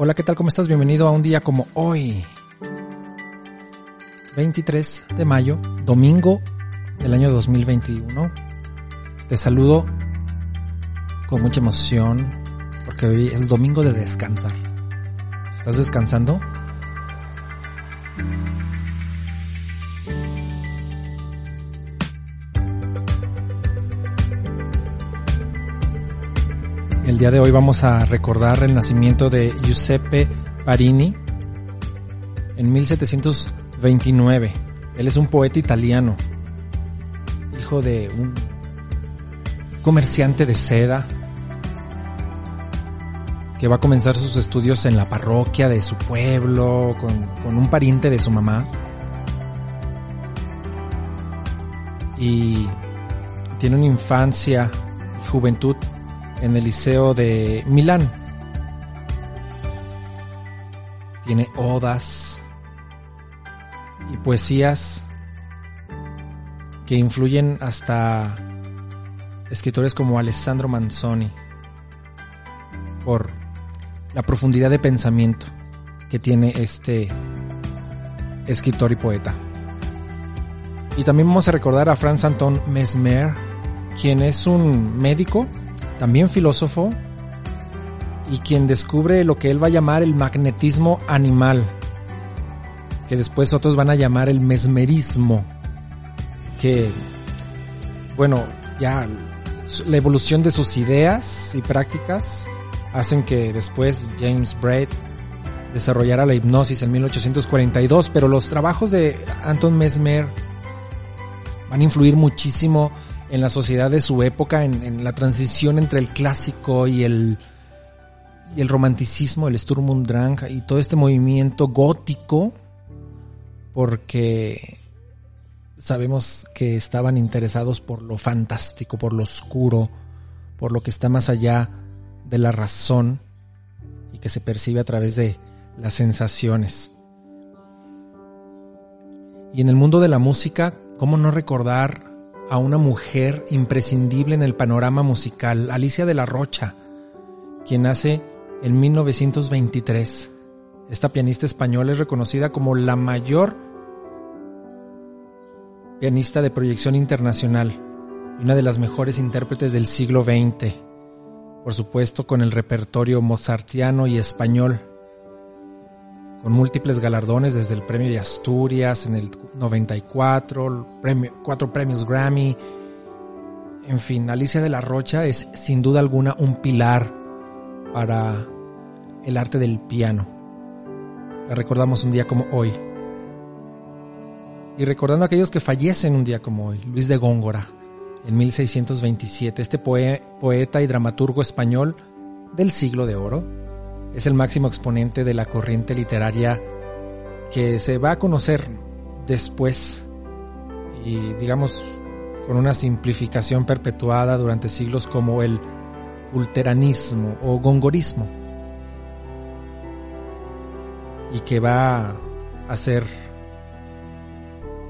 Hola, ¿qué tal? ¿Cómo estás? Bienvenido a un día como hoy, 23 de mayo, domingo del año 2021. Te saludo con mucha emoción porque hoy es domingo de descansar. ¿Estás descansando? El día de hoy vamos a recordar el nacimiento de Giuseppe Parini en 1729. Él es un poeta italiano, hijo de un comerciante de seda que va a comenzar sus estudios en la parroquia de su pueblo con, con un pariente de su mamá. Y tiene una infancia y juventud en el Liceo de Milán. Tiene odas y poesías que influyen hasta escritores como Alessandro Manzoni por la profundidad de pensamiento que tiene este escritor y poeta. Y también vamos a recordar a Franz Anton Mesmer, quien es un médico también filósofo, y quien descubre lo que él va a llamar el magnetismo animal, que después otros van a llamar el mesmerismo, que, bueno, ya la evolución de sus ideas y prácticas hacen que después James Braid desarrollara la hipnosis en 1842, pero los trabajos de Anton Mesmer van a influir muchísimo en la sociedad de su época, en, la transición entre el clásico y el, y el romanticismo, el Sturm und Drang y todo este movimiento gótico, porque sabemos que estaban interesados por lo fantástico, por lo oscuro, por lo que está más allá de la razón y que se percibe a través de las sensaciones. Y en el mundo de la música, ¿cómo no recordar a una mujer imprescindible en el panorama musical, Alicia de la Rocha, quien nace en 1923. Esta pianista española es reconocida como la mayor pianista de proyección internacional y una de las mejores intérpretes del siglo XX, por supuesto con el repertorio mozartiano y español con múltiples galardones desde el premio de Asturias en el 94, premio, cuatro premios Grammy. En fin, Alicia de la Rocha es sin duda alguna un pilar para el arte del piano. La recordamos un día como hoy. Y recordando a aquellos que fallecen un día como hoy, Luis de Góngora, en 1627, este poeta y dramaturgo español del siglo de oro, es el máximo exponente de la corriente literaria que se va a conocer después y digamos con una simplificación perpetuada durante siglos como el ulteranismo o gongorismo y que va a ser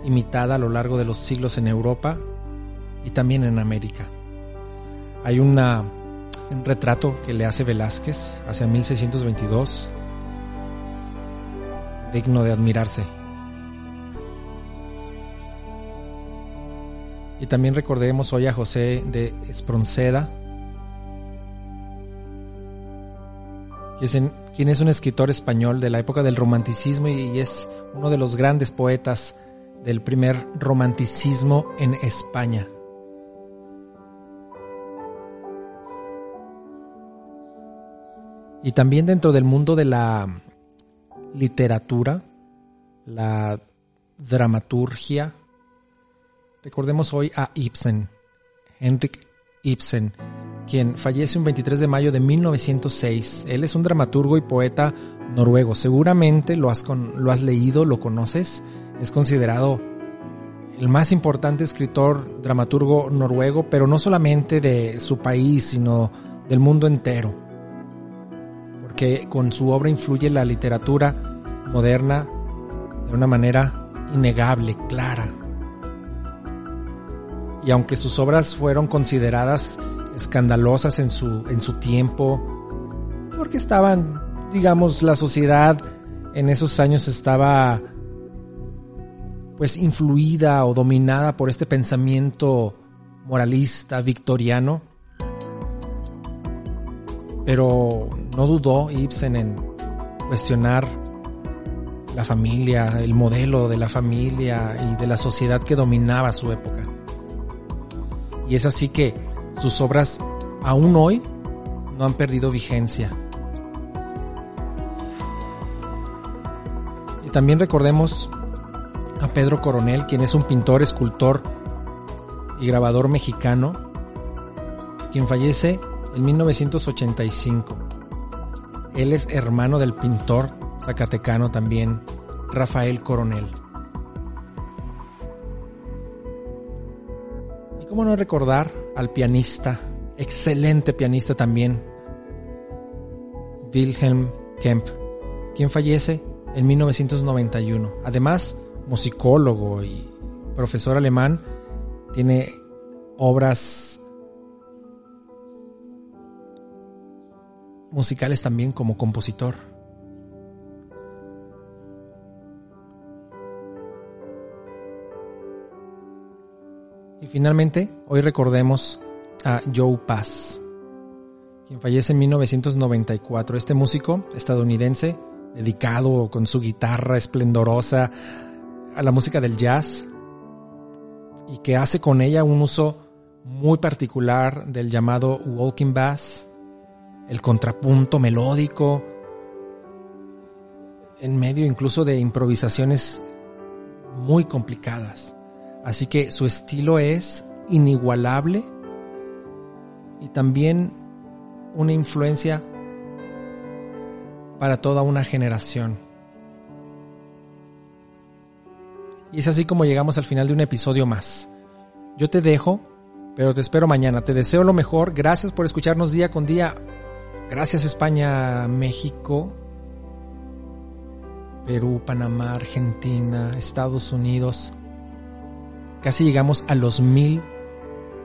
imitada a lo largo de los siglos en Europa y también en América. Hay una un retrato que le hace Velázquez hacia 1622, digno de admirarse. Y también recordemos hoy a José de Espronceda, quien es un escritor español de la época del romanticismo y es uno de los grandes poetas del primer romanticismo en España. Y también dentro del mundo de la literatura, la dramaturgia, recordemos hoy a Ibsen, Henrik Ibsen, quien fallece un 23 de mayo de 1906. Él es un dramaturgo y poeta noruego. Seguramente lo has, lo has leído, lo conoces. Es considerado el más importante escritor dramaturgo noruego, pero no solamente de su país, sino del mundo entero. Porque con su obra influye la literatura moderna de una manera innegable, clara. Y aunque sus obras fueron consideradas escandalosas en su, en su tiempo, porque estaban, digamos, la sociedad en esos años estaba pues influida o dominada por este pensamiento moralista victoriano. Pero no dudó Ibsen en cuestionar la familia, el modelo de la familia y de la sociedad que dominaba su época. Y es así que sus obras aún hoy no han perdido vigencia. Y también recordemos a Pedro Coronel, quien es un pintor, escultor y grabador mexicano, quien fallece en 1985. Él es hermano del pintor zacatecano también, Rafael Coronel. Y cómo no recordar al pianista, excelente pianista también, Wilhelm Kemp, quien fallece en 1991. Además, musicólogo y profesor alemán, tiene obras musicales también como compositor. Y finalmente, hoy recordemos a Joe Pass, quien fallece en 1994. Este músico estadounidense, dedicado con su guitarra esplendorosa a la música del jazz y que hace con ella un uso muy particular del llamado walking bass, el contrapunto melódico, en medio incluso de improvisaciones muy complicadas. Así que su estilo es inigualable y también una influencia para toda una generación. Y es así como llegamos al final de un episodio más. Yo te dejo, pero te espero mañana. Te deseo lo mejor. Gracias por escucharnos día con día. Gracias España, México, Perú, Panamá, Argentina, Estados Unidos. Casi llegamos a los mil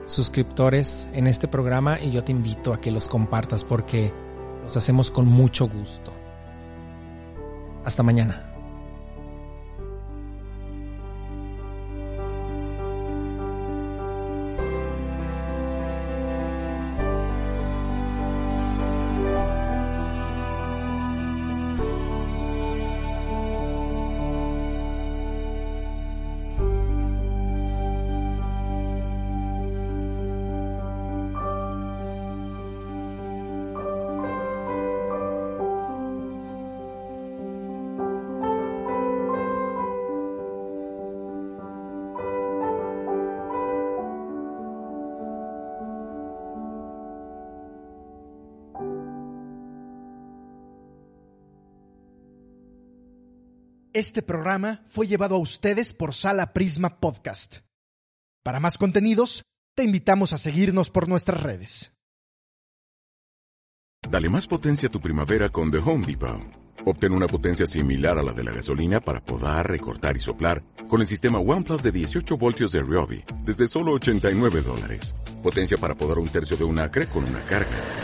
suscriptores en este programa y yo te invito a que los compartas porque los hacemos con mucho gusto. Hasta mañana. Este programa fue llevado a ustedes por Sala Prisma Podcast. Para más contenidos, te invitamos a seguirnos por nuestras redes. Dale más potencia a tu primavera con The Home Depot. Obtén una potencia similar a la de la gasolina para podar, recortar y soplar con el sistema OnePlus de 18 voltios de Ryobi desde solo 89 dólares. Potencia para podar un tercio de un acre con una carga.